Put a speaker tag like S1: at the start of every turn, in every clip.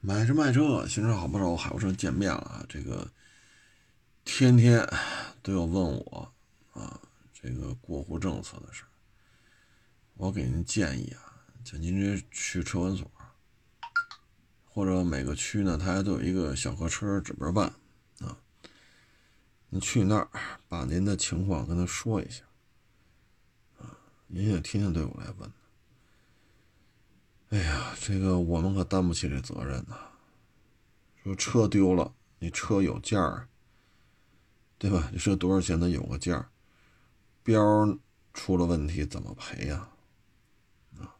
S1: 买车卖车，新车好不少，海沃车见面了啊！这个天天都要问我啊，这个过户政策的事我给您建议啊，就您这去车管所，或者每个区呢，它还都有一个小客车指标办啊。您去那儿把您的情况跟他说一下啊，您也天天对我来问。哎呀，这个我们可担不起这责任呐。说车丢了，你车有件儿，对吧？你说多少钱？它有个件儿，标出了问题怎么赔呀？啊，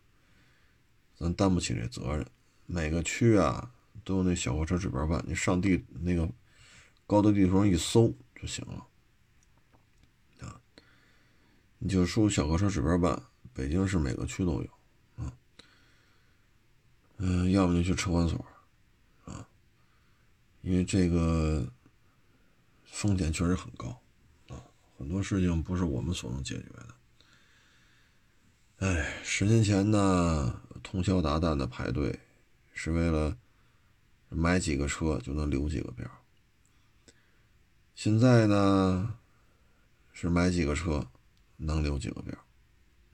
S1: 咱担不起这责任。每个区啊都有那小货车指标办，你上地那个高德地图上一搜就行了。啊，你就输小客车指标办，北京市每个区都有。要么就去车管所，啊，因为这个风险确实很高，啊，很多事情不是我们所能解决的。哎，十年前呢，通宵达旦的排队，是为了买几个车就能留几个标。现在呢，是买几个车能留几个标，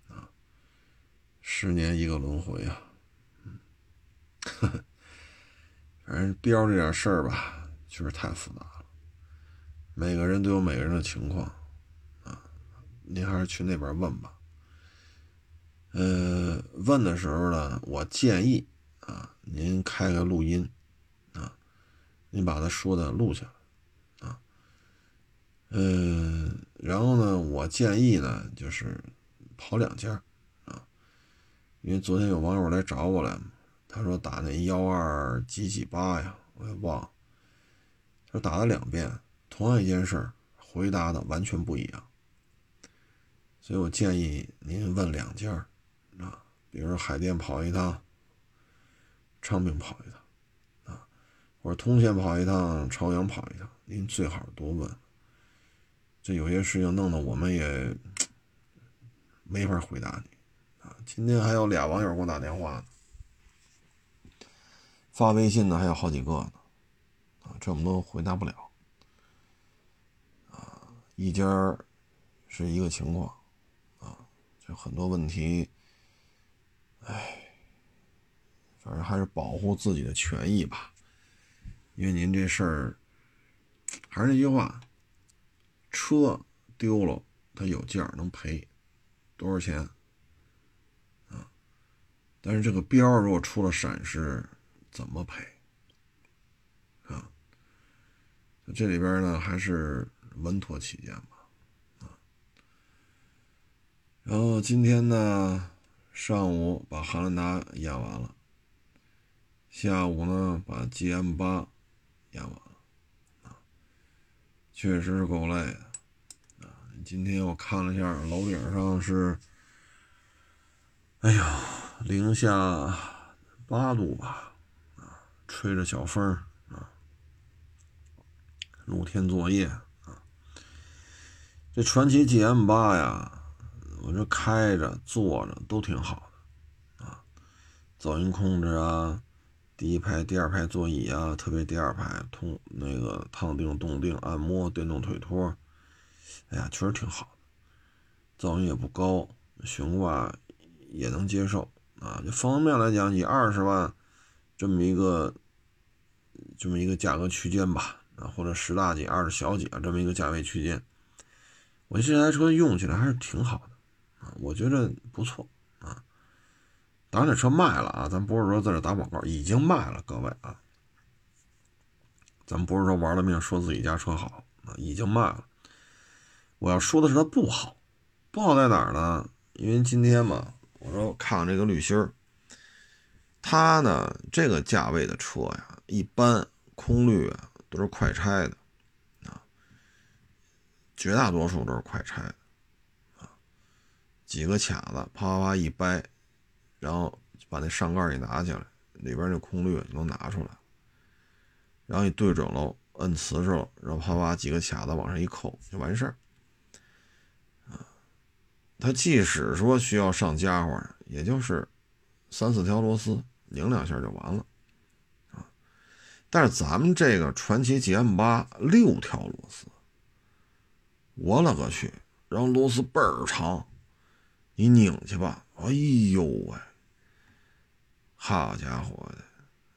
S1: 啊，十年一个轮回啊。呵呵，反正标这点事儿吧，确实太复杂了。每个人都有每个人的情况啊，您还是去那边问吧。呃，问的时候呢，我建议啊，您开个录音啊，您把他说的录下来啊。嗯，然后呢，我建议呢，就是跑两家啊，因为昨天有网友来找我来嘛。他说打那幺二几几八呀，我也忘了。他说打了两遍，同样一件事，回答的完全不一样。所以我建议您问两件儿啊，比如说海淀跑一趟，昌平跑一趟啊，或者通县跑一趟，朝阳跑一趟，您最好多问。这有些事情弄得我们也没法回答你啊。今天还有俩网友给我打电话呢。发微信的还有好几个呢，啊，这我们都回答不了，啊，一家是一个情况，啊，就很多问题，哎，反正还是保护自己的权益吧，因为您这事儿，还是那句话，车丢了，它有件能赔多少钱，啊，但是这个标如果出了闪失。怎么赔？啊，这里边呢还是稳妥起见吧，啊。然后今天呢，上午把汉兰达演完了，下午呢把 GM 八演完了，啊，确实是够累的，啊。今天我看了一下楼顶上是，哎呀，零下八度吧。吹着小风啊，露天作业啊。这传奇 GM 八呀，我这开着坐着都挺好的啊，噪音控制啊，第一排、第二排座椅啊，特别第二排通那个烫定、冻定、按摩、电动腿托，哎呀，确实挺好的，噪音也不高，悬挂也能接受啊。就方面来讲，以二十万。这么一个，这么一个价格区间吧，啊，或者十大几、二十小几啊，这么一个价位区间，我这台车用起来还是挺好的，啊，我觉得不错，啊，当然这车卖了啊，咱不是说在这打广告，已经卖了，各位啊，咱们不是说玩了命说自己家车好，啊，已经卖了，我要说的是它不好，不好在哪儿呢？因为今天嘛，我说我看这个滤芯儿。它呢，这个价位的车呀，一般空滤啊都是快拆的，啊，绝大多数都是快拆的，啊，几个卡子啪啪啪一掰，然后把那上盖一拿起来，里边那空滤就能拿出来，然后你对准了，摁瓷实了，然后啪啪几个卡子往上一扣就完事儿，啊，它即使说需要上家伙，也就是三四条螺丝。拧两下就完了，但是咱们这个传奇 GM 八六条螺丝，我勒个去！然后螺丝倍儿长，你拧去吧，哎呦喂，好家伙的，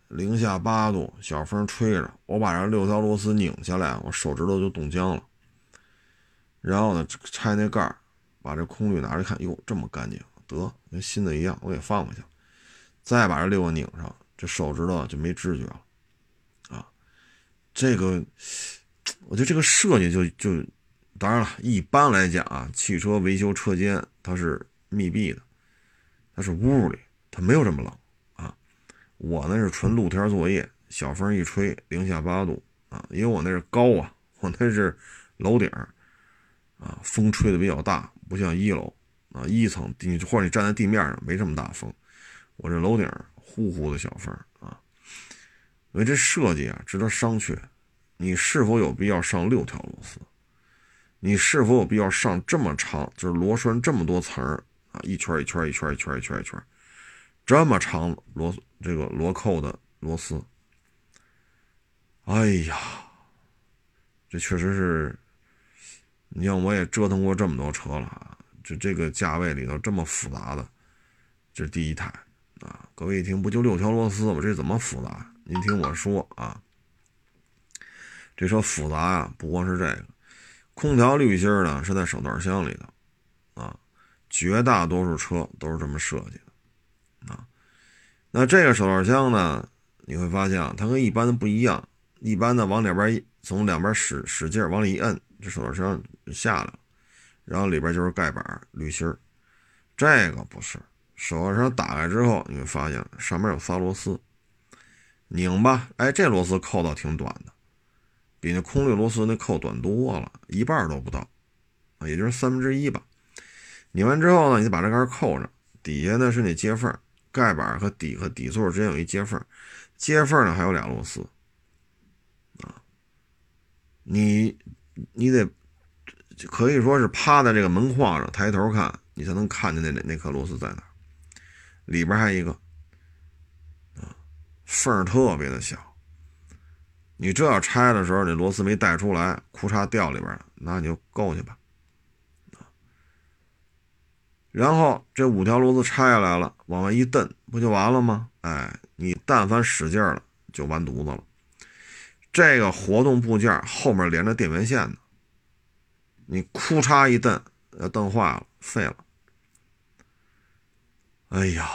S1: 零下八度，小风吹着，我把这六条螺丝拧下来，我手指头就冻僵了。然后呢，拆那盖儿，把这空滤拿着看，哟，这么干净，得跟新的一样，我给放回去。再把这六个拧上，这手指头就没知觉了。这个，我觉得这个设计就就。当然了，一般来讲啊，汽车维修车间它是密闭的，它是屋里，它没有这么冷啊。我那是纯露天作业，小风一吹，零下八度啊，因为我那是高啊，我那是楼顶啊，风吹的比较大，不像一楼啊，一层你或者你站在地面上没这么大风，我这楼顶呼呼的小风啊。所以这设计啊值得商榷，你是否有必要上六条螺丝？你是否有必要上这么长，就是螺栓这么多层啊，一圈一圈一圈一圈一圈一圈，这么长螺这个螺扣的螺丝？哎呀，这确实是，你像我也折腾过这么多车了啊，就这个价位里头这么复杂的，这第一台啊。各位一听，不就六条螺丝吗？这怎么复杂？您听我说啊，这车复杂啊，不光是这个。空调滤芯呢是在手段箱里的，啊，绝大多数车都是这么设计的，啊，那这个手段箱呢，你会发现啊，它跟一般的不一样，一般的往两边从两边使使劲往里一摁，这手段箱下来了，然后里边就是盖板滤芯这个不是，手段箱打开之后，你会发现上面有仨螺丝，拧吧，哎，这螺丝扣倒挺短的。比那空滤螺丝那扣短多了，一半都不到，啊，也就是三分之一吧。拧完之后呢，你就把这杆扣上，底下呢是那接缝，盖板和底和底座之间有一接缝，接缝呢还有俩螺丝，啊，你你得可以说是趴在这个门框上抬头看，你才能看见那那那颗螺丝在哪，里边还有一个，缝特别的小。你这要拆的时候，那螺丝没带出来，裤衩掉里边了，那你就够去吧。然后这五条螺丝拆下来了，往外一蹬，不就完了吗？哎，你但凡使劲了，就完犊子了。这个活动部件后面连着电源线呢，你裤衩一蹬，要蹬坏了，废了。哎呀，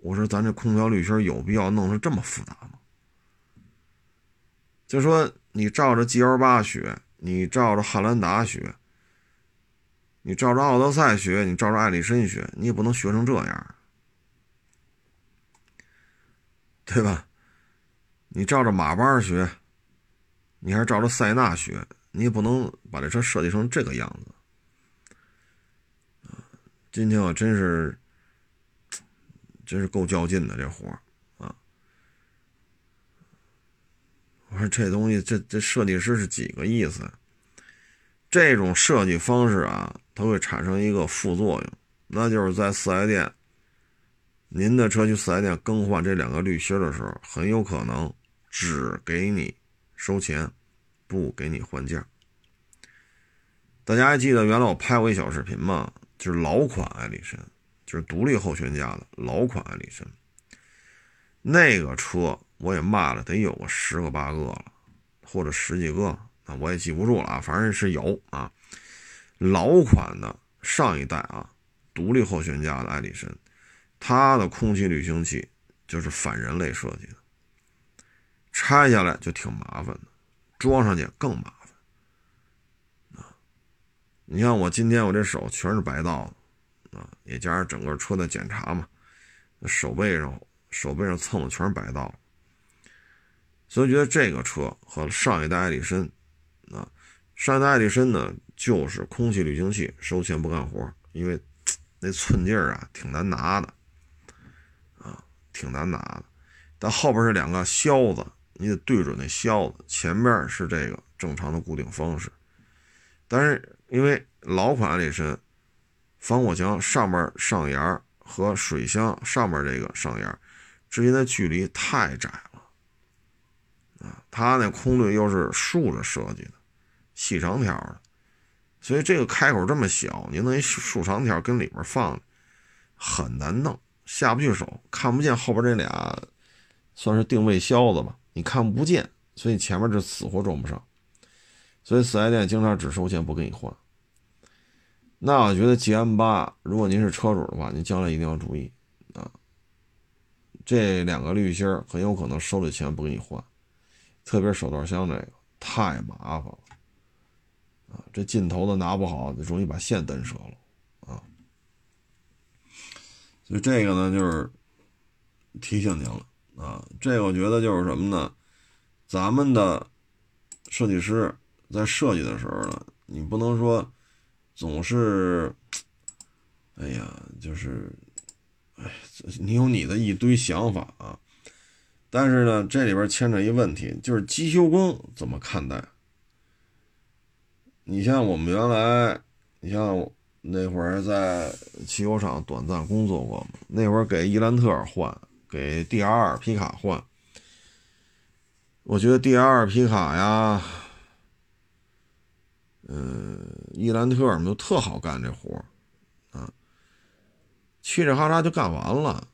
S1: 我说咱这空调滤芯有必要弄成这么复杂吗？就说你照着 G L 八学，你照着汉兰达学，你照着奥德赛学，你照着艾力绅学，你也不能学成这样，对吧？你照着马班学，你还是照着塞纳学，你也不能把这车设计成这个样子。今天我真是，真是够较劲的这活儿。我说这东西，这这设计师是几个意思？这种设计方式啊，它会产生一个副作用，那就是在四 S 店，您的车去四 S 店更换这两个滤芯的时候，很有可能只给你收钱，不给你换件。大家还记得原来我拍过一小视频吗？就是老款艾力绅，是独立后悬架的老款艾力绅，那个车。我也骂了，得有个十个八个了，或者十几个，啊，我也记不住了啊，反正是有啊。老款的上一代啊，独立后悬架的艾力绅，它的空气滤清器就是反人类设计的，拆下来就挺麻烦的，装上去更麻烦啊。你像我今天我这手全是白道子啊，也加上整个车的检查嘛，手背上手背上蹭的全是白道。所以觉得这个车和上一代艾力绅，啊，上一代艾力绅呢就是空气滤清器收钱不干活，因为那寸劲儿啊挺难拿的，啊，挺难拿的。但后边是两个销子，你得对准那销子，前面是这个正常的固定方式。但是因为老款艾力绅防火墙上面上沿和水箱上面这个上沿之间的距离太窄了。啊，它那空滤又是竖着设计的，细长条的，所以这个开口这么小，你弄一竖长条跟里边放，很难弄，下不去手，看不见后边这俩，算是定位销子吧，你看不见，所以前面这死活装不上，所以四 S 店经常只收钱不给你换。那我觉得 GM 八，如果您是车主的话，您将来一定要注意啊。这两个滤芯很有可能收了钱不给你换，特别手套箱这个太麻烦了啊！这劲头子拿不好，容易把线蹬折了啊。所以这个呢，就是提醒您了啊。这个我觉得就是什么呢？咱们的设计师在设计的时候呢，你不能说。总是，哎呀，就是，哎，你有你的一堆想法啊，但是呢，这里边牵扯一问题，就是机修工怎么看待？你像我们原来，你像那会儿在汽修厂短暂工作过，那会儿给伊兰特换，给 D R 皮卡换，我觉得 D R 皮卡呀。嗯，伊兰特们都特好干这活啊，嘁哩哈喳就干完了。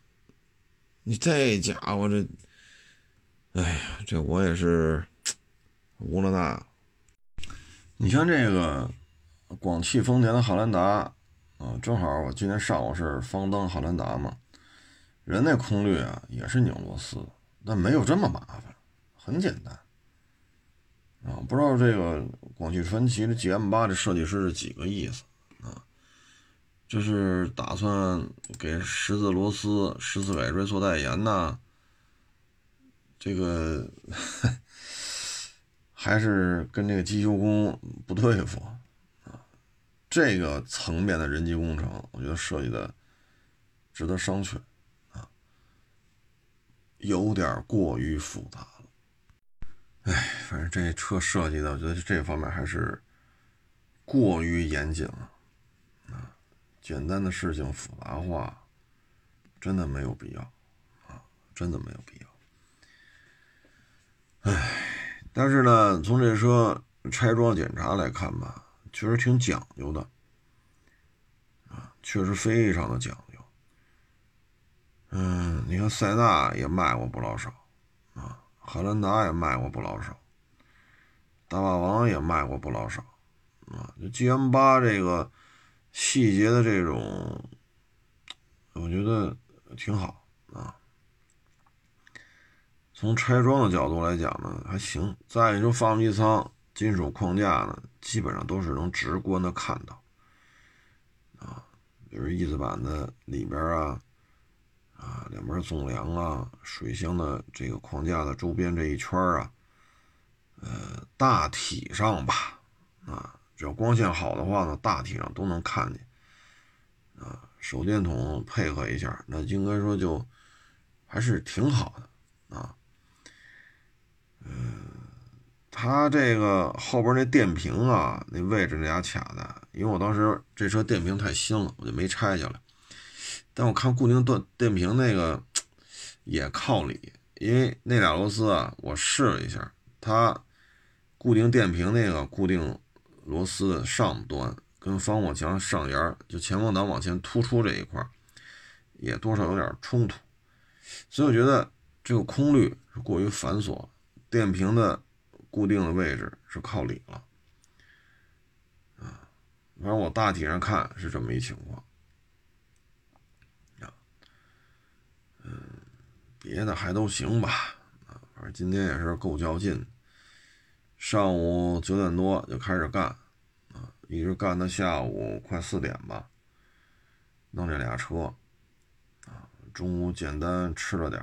S1: 你这家伙这，哎呀，这我也是无了那。你像这个广汽丰田的汉兰达啊，正好我今天上午是方登汉兰达嘛，人那空滤啊也是拧螺丝，但没有这么麻烦，很简单。啊，不知道这个广汽传祺的 GM 八的设计师是几个意思啊？就是打算给十字螺丝、十字尾椎做代言呢？这个 还是跟这个机修工不对付啊？这个层面的人机工程，我觉得设计的值得商榷啊，有点过于复杂。哎，反正这车设计的，我觉得这方面还是过于严谨了啊！简单的事情复杂化，真的没有必要啊！真的没有必要。哎，但是呢，从这车拆装检查来看吧，确实挺讲究的啊，确实非常的讲究。嗯，你看塞纳也卖过不老少。汉兰达也卖过不老少，大霸王也卖过不老少，啊，这 GM 八这个细节的这种，我觉得挺好啊。从拆装的角度来讲呢，还行。再一个，发动机舱金属框架呢，基本上都是能直观的看到，啊，比如翼子板的里边啊。啊，两边纵梁啊，水箱的这个框架的周边这一圈啊，呃，大体上吧，啊，只要光线好的话呢，大体上都能看见。啊，手电筒配合一下，那应该说就还是挺好的啊。嗯，它这个后边那电瓶啊，那位置那俩卡的，因为我当时这车电瓶太新了，我就没拆下来。但我看固定电电瓶那个也靠里，因为那俩螺丝啊，我试了一下，它固定电瓶那个固定螺丝的上端跟防火墙上沿就前风挡往前突出这一块也多少有点冲突，所以我觉得这个空滤是过于繁琐，电瓶的固定的位置是靠里了，啊，反正我大体上看是这么一情况。别的还都行吧，啊，反正今天也是够较劲。上午九点多就开始干，啊，一直干到下午快四点吧，弄这俩车，啊，中午简单吃了点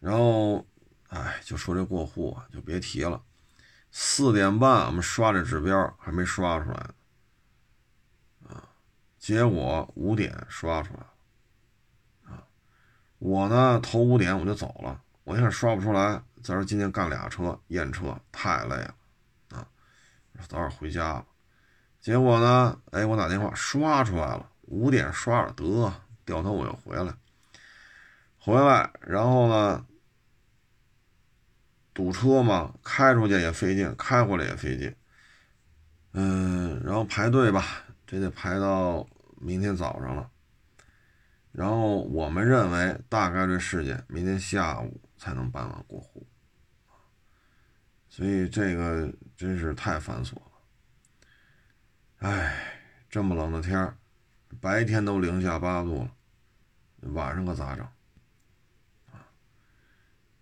S1: 然后，哎，就说这过户啊，就别提了。四点半我们刷这指标还没刷出来，啊，结果五点刷出来。我呢，头五点我就走了，我一看刷不出来，再说今天干俩车验车太累了，啊，早点回家了。结果呢，哎，我打电话刷出来了，五点刷了，得掉头我又回来，回来，然后呢，堵车嘛，开出去也费劲，开回来也费劲。嗯，然后排队吧，这得排到明天早上了。然后我们认为大概率事件明天下午才能办完过户，所以这个真是太繁琐了。哎，这么冷的天，白天都零下八度了，晚上可咋整？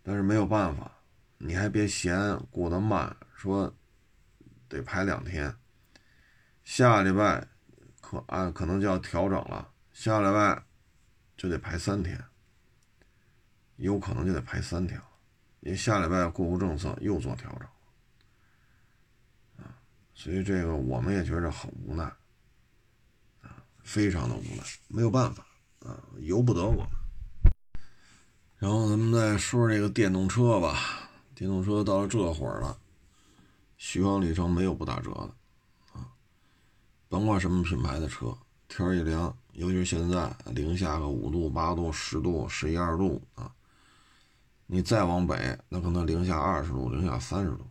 S1: 但是没有办法，你还别嫌过得慢，说得排两天，下礼拜可按可能就要调整了，下礼拜。就得排三天，有可能就得排三天了，因为下礼拜过户政策又做调整啊，所以这个我们也觉着很无奈啊，非常的无奈，没有办法啊，由不得我们。然后咱们再说说这个电动车吧，电动车到了这会儿了，续航里程没有不打折的啊，甭管什么品牌的车，天一凉。尤其是现在零下个五度、八度、十度、十一二度啊，你再往北，那可能零下二十度、零下三十度，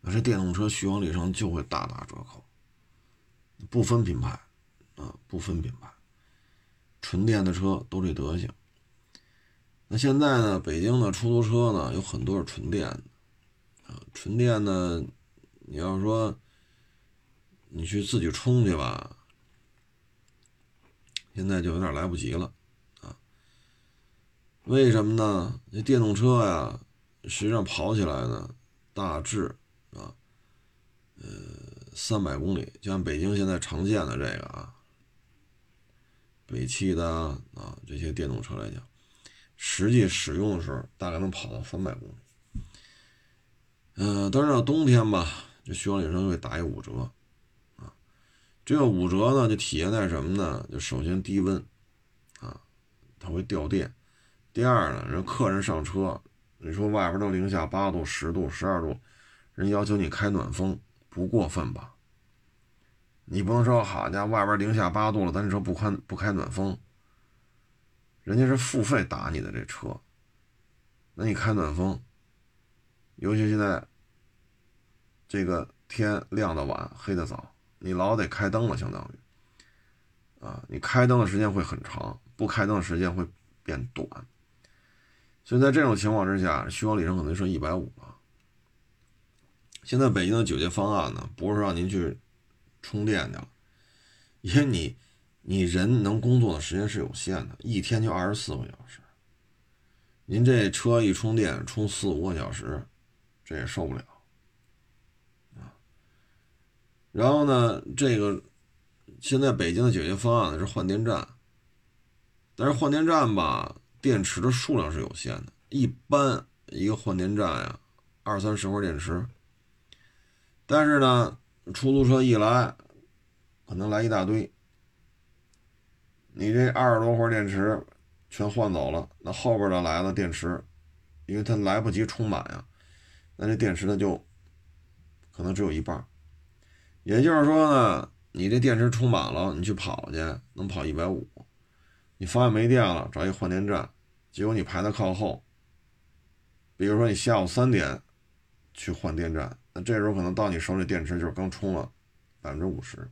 S1: 那这电动车续航里程就会大打折扣。不分品牌啊，不分品牌，纯电的车都这德行。那现在呢，北京的出租车呢有很多是纯电的啊，纯电的，你要说你去自己充去吧。现在就有点来不及了，啊？为什么呢？这电动车呀，实际上跑起来呢，大致啊，呃，三百公里，就像北京现在常见的这个啊，北汽的啊这些电动车来讲，实际使用的时候大概能跑到三百公里。嗯，当然到冬天吧，这续航里程会打一五折。这个五折呢，就体现在什么呢？就首先低温，啊，它会掉电。第二呢，人客人上车，你说外边都零下八度、十度、十二度，人要求你开暖风，不过分吧？你不能说好家伙，外边零下八度了，咱这车不开不开暖风，人家是付费打你的这车，那你开暖风，尤其现在这个天亮的晚，黑的早。你老得开灯了，相当于，啊，你开灯的时间会很长，不开灯的时间会变短。所以在这种情况之下，续航里程可能剩一百五了。现在北京的九节方案呢，不是让您去充电去了，因为你你人能工作的时间是有限的，一天就二十四个小时。您这车一充电充四五个小时，这也受不了。然后呢，这个现在北京的解决方案呢是换电站，但是换电站吧，电池的数量是有限的，一般一个换电站呀，二三十块电池。但是呢，出租车一来，可能来一大堆，你这二十多块电池全换走了，那后边的来了电池，因为它来不及充满呀，那这电池呢就可能只有一半。也就是说呢，你这电池充满了，你去跑去能跑一百五，你发现没电了，找一换电站，结果你排在靠后。比如说你下午三点去换电站，那这时候可能到你手里电池就是刚充了百分之五十，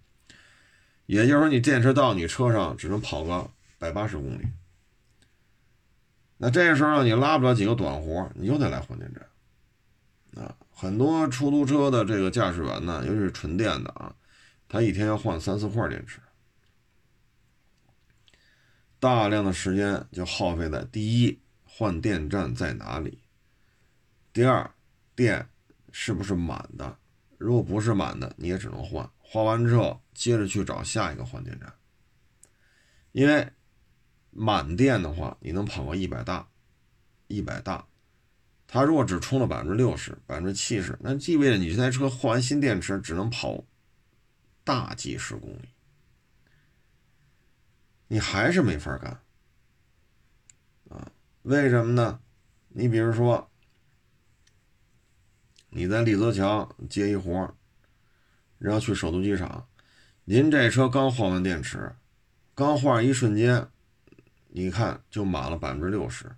S1: 也就是说你电池到你车上只能跑个百八十公里。那这时候你拉不了几个短活，你又得来换电站，啊。很多出租车的这个驾驶员呢，尤其是纯电的啊，他一天要换三四块电池，大量的时间就耗费在第一换电站在哪里，第二电是不是满的，如果不是满的，你也只能换，换完之后接着去找下一个换电站，因为满电的话，你能跑个一百大，一百大。它如果只充了百分之六十、百分之七十，那意味着你这台车换完新电池只能跑大几十公里，你还是没法干啊？为什么呢？你比如说，你在李泽桥接一活然后去首都机场，您这车刚换完电池，刚换一瞬间，你看就满了百分之六十，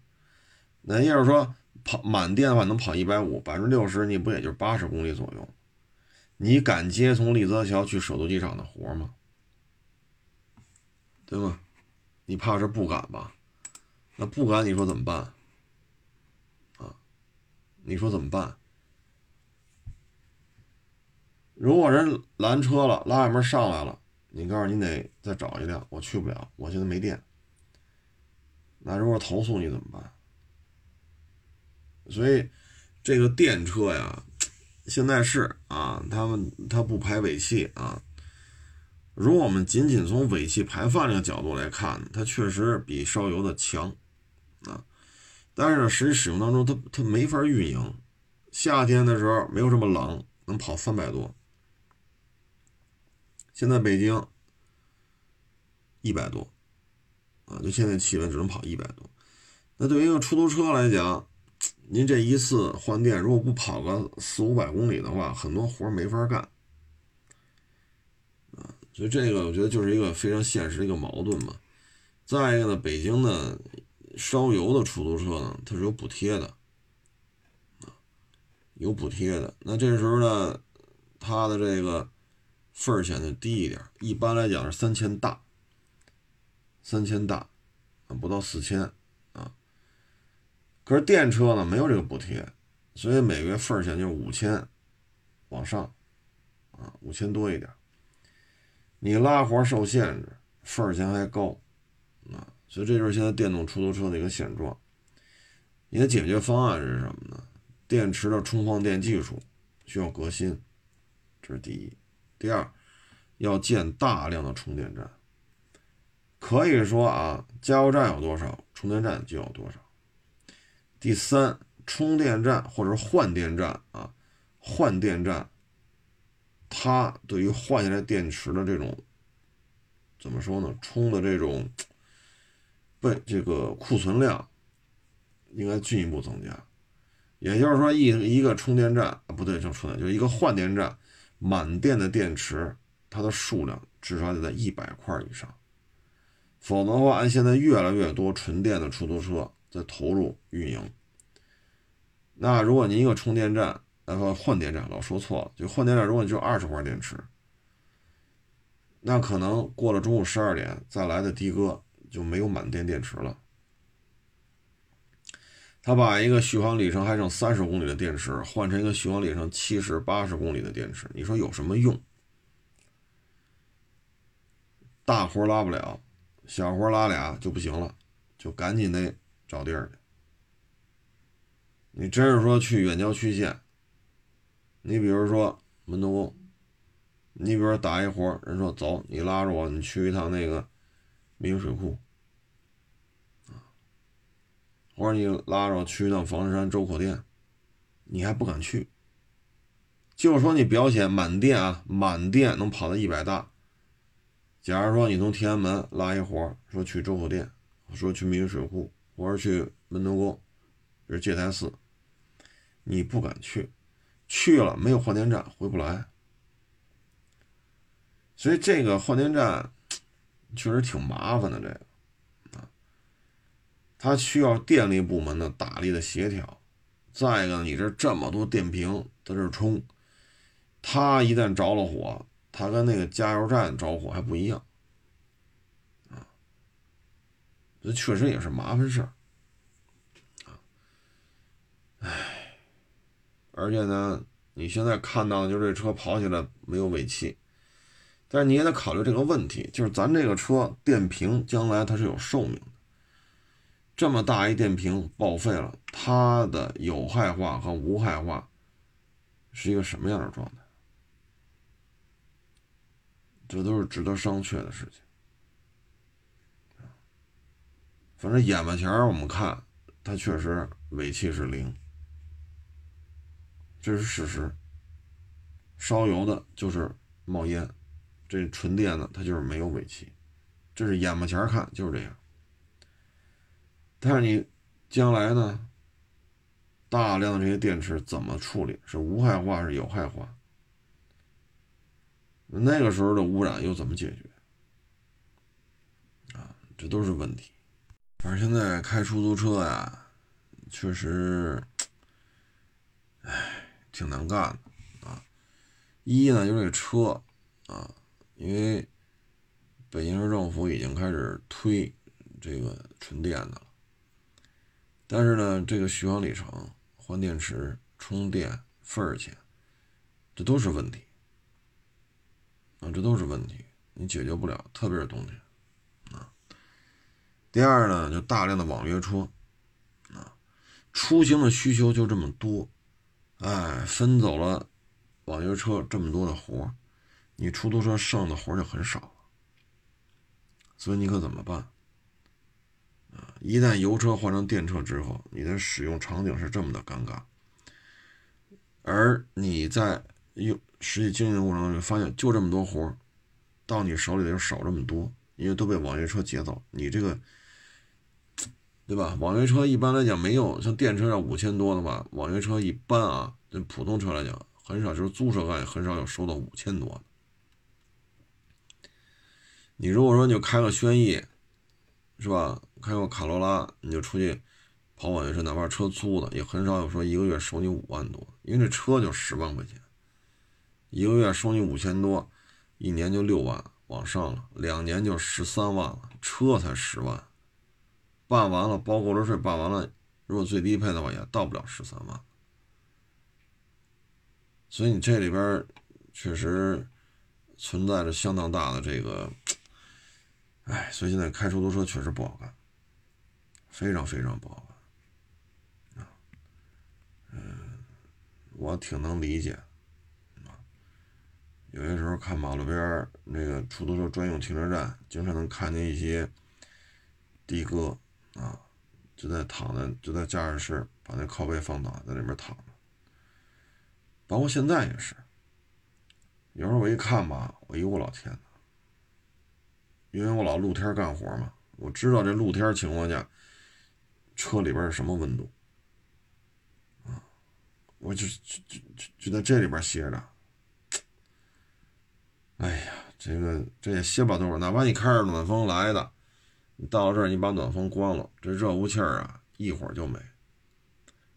S1: 那也就是说。跑满电的话能跑一百五，百分之六十你不也就八十公里左右？你敢接从立泽桥去首都机场的活吗？对吗？你怕是不敢吧？那不敢，你说怎么办？啊，你说怎么办？如果人拦车了，拉外门上来了，你告诉你得再找一辆，我去不了，我现在没电。那如果投诉你怎么办？所以这个电车呀，现在是啊，他们他不排尾气啊。如果我们仅仅从尾气排放这个角度来看，它确实比烧油的强啊。但是呢，实际使用当中，它它没法运营。夏天的时候没有这么冷，能跑三百多。现在北京一百多啊，就现在气温只能跑一百多。那对于一个出租车来讲，您这一次换电，如果不跑个四五百公里的话，很多活没法干啊。所以这个我觉得就是一个非常现实的一个矛盾嘛。再一个呢，北京的烧油的出租车呢，它是有补贴的啊，有补贴的。那这时候呢，它的这个。份儿显得低一点，一般来讲是三千大，三千大，啊不到四千。可是电车呢没有这个补贴，所以每个月份儿钱就是五千往上，啊五千多一点。你拉活受限制，份儿钱还高，啊，所以这就是现在电动出租车的一个现状。你的解决方案是什么呢？电池的充放电技术需要革新，这是第一。第二，要建大量的充电站。可以说啊，加油站有多少，充电站就有多少。第三，充电站或者换电站啊，换电站，它对于换下来电池的这种，怎么说呢？充的这种被这个库存量，应该进一步增加。也就是说，一一个充电站，不对，就充电，就一个换电站。满电的电池，它的数量至少得在一百块以上，否则的话，按现在越来越多纯电的出租车在投入运营，那如果您一个充电站，呃，换电站，老说错了，就换电站，如果你就二十块电池，那可能过了中午十二点再来的的哥就没有满电电池了。他把一个续航里程还剩三十公里的电池换成一个续航里程七十八十公里的电池，你说有什么用？大活拉不了，小活拉俩就不行了，就赶紧得找地儿去。你真是说去远郊区县，你比如说门头沟，你比如说打一活，人说走，你拉着我，你去一趟那个密云水库。或者你拉着我去一趟房山周口店，你还不敢去。就说你表显满电啊，满电能跑到一百大。假如说你从天安门拉一活，说去周口店，说去密云水库，或者去门头沟，是戒台寺，你不敢去，去了没有换电站回不来。所以这个换电站确实挺麻烦的，这个啊。它需要电力部门的大力的协调，再一个，你这这么多电瓶在这充，它一旦着了火，它跟那个加油站着火还不一样，啊，这确实也是麻烦事儿，啊，唉，而且呢，你现在看到的就是这车跑起来没有尾气，但是你也得考虑这个问题，就是咱这个车电瓶将来它是有寿命的。这么大一电瓶报废了，它的有害化和无害化是一个什么样的状态？这都是值得商榷的事情。反正眼巴前我们看，它确实尾气是零，这是事实。烧油的就是冒烟，这纯电的它就是没有尾气，这是眼巴前看就是这样。但是你将来呢？大量的这些电池怎么处理？是无害化是有害化？那个时候的污染又怎么解决？啊，这都是问题。反正现在开出租车呀，确实挺难干的啊。一呢，就是这车啊，因为北京市政府已经开始推这个纯电的了，但是呢，这个续航里程、换电池、充电份儿钱，这都是问题啊，这都是问题，你解决不了，特别是冬天。第二呢，就大量的网约车啊。出行的需求就这么多，哎，分走了网约车这么多的活你出租车剩的活就很少了，所以你可怎么办？啊，一旦油车换成电车之后，你的使用场景是这么的尴尬，而你在用实际经营过程中发现就这么多活到你手里的就少这么多，因为都被网约车劫走，你这个。对吧？网约车一般来讲没有像电车要五千多的吧？网约车一般啊，就普通车来讲很少，就是租车干也很少有收到五千多的。你如果说你就开个轩逸，是吧？开个卡罗拉，你就出去跑网约车，哪怕车租的，也很少有说一个月收你五万多，因为这车就十万块钱，一个月收你五千多，一年就六万往上了，两年就十三万了，车才十万。办完了，包购置税办完了，如果最低配的话，也到不了十三万。所以你这里边确实存在着相当大的这个，哎，所以现在开出租车确实不好干，非常非常不好干啊。嗯，我挺能理解啊。有些时候看马路边那个出租车专用停车站，经常能看见一些的哥。啊，就在躺在就在驾驶室，把那靠背放倒，在里面躺着。包括现在也是，有时候我一看吧，我哎呦我老天呐，因为我老露天干活嘛，我知道这露天情况下，车里边是什么温度。啊，我就就就就在这里边歇着。哎呀，这个这也歇不了多会，哪怕你开着暖风来的。你到了这儿，你把暖风关了，这热乎气儿啊，一会儿就没。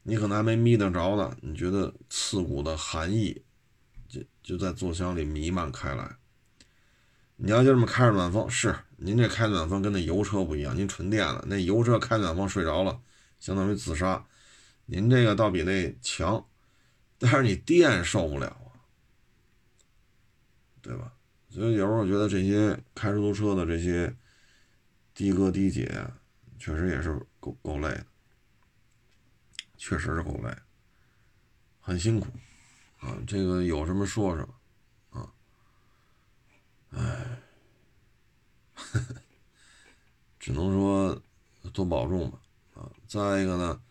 S1: 你可能还没眯得着呢，你觉得刺骨的寒意就就在座厢里弥漫开来。你要就这么开着暖风，是您这开暖风跟那油车不一样，您纯电的，那油车开暖风睡着了，相当于自杀。您这个倒比那强，但是你电受不了啊，对吧？所以有时候我觉得这些开出租车的这些。的哥的姐，确实也是够够累的，确实是够累，很辛苦啊！这个有什么说什么啊！哎，只能说多保重吧啊！再一个呢，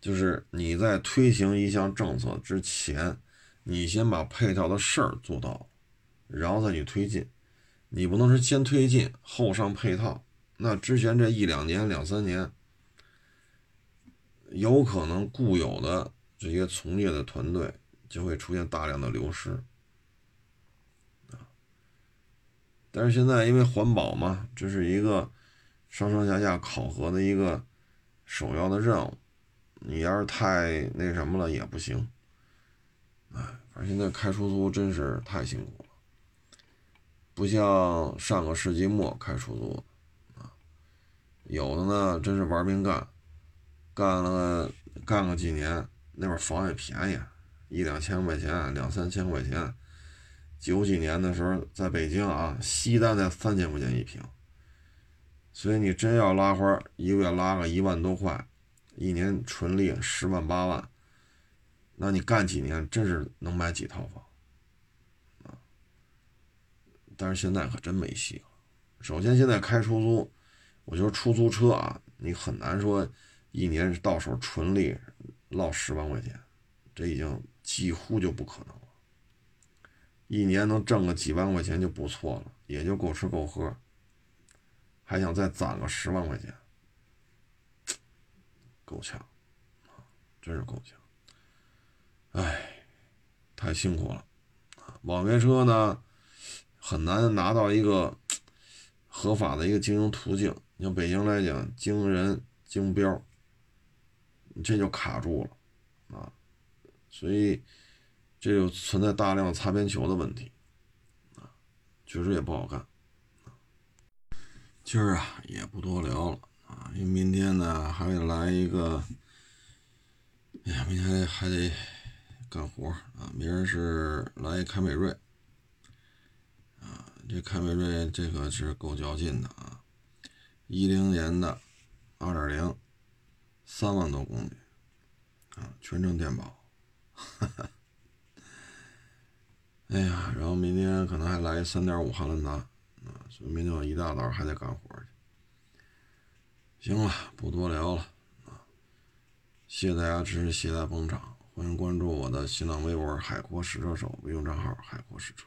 S1: 就是你在推行一项政策之前，你先把配套的事儿做到，然后再去推进，你不能是先推进后上配套。那之前这一两年、两三年，有可能固有的这些从业的团队就会出现大量的流失啊。但是现在因为环保嘛，这是一个上上下下考核的一个首要的任务，你要是太那什么了也不行。哎，反正现在开出租真是太辛苦了，不像上个世纪末开出租。有的呢，真是玩命干，干了干个几年，那会儿房也便宜，一两千块钱，两三千块钱。九几年的时候，在北京啊，西单才三千块钱一平。所以你真要拉花，一个月拉个一万多块，一年纯利十万八万，那你干几年，真是能买几套房啊？但是现在可真没戏了。首先，现在开出租。我觉得出租车啊，你很难说一年到手纯利落十万块钱，这已经几乎就不可能了。一年能挣个几万块钱就不错了，也就够吃够喝。还想再攒个十万块钱，够呛啊，真是够呛。哎，太辛苦了网约车呢，很难拿到一个合法的一个经营途径。你像北京来讲，经人经标，这就卡住了啊！所以这就存在大量擦边球的问题，啊，确实也不好干。今儿啊也不多聊了啊，因为明天呢还得来一个，哎呀，明天还得干活啊。明儿是来一凯美瑞，这凯美瑞这个是够较劲的啊，一零年的二点零，三万多公里，啊，全程电保，哈哈。哎呀，然后明天可能还来三点五汉兰达。啊，所以明天我一大早还得干活去。行了，不多聊了啊！谢谢大家支持，谢谢大家捧场，欢迎关注我的新浪微博“海阔试车手”微信账号“海阔试车”。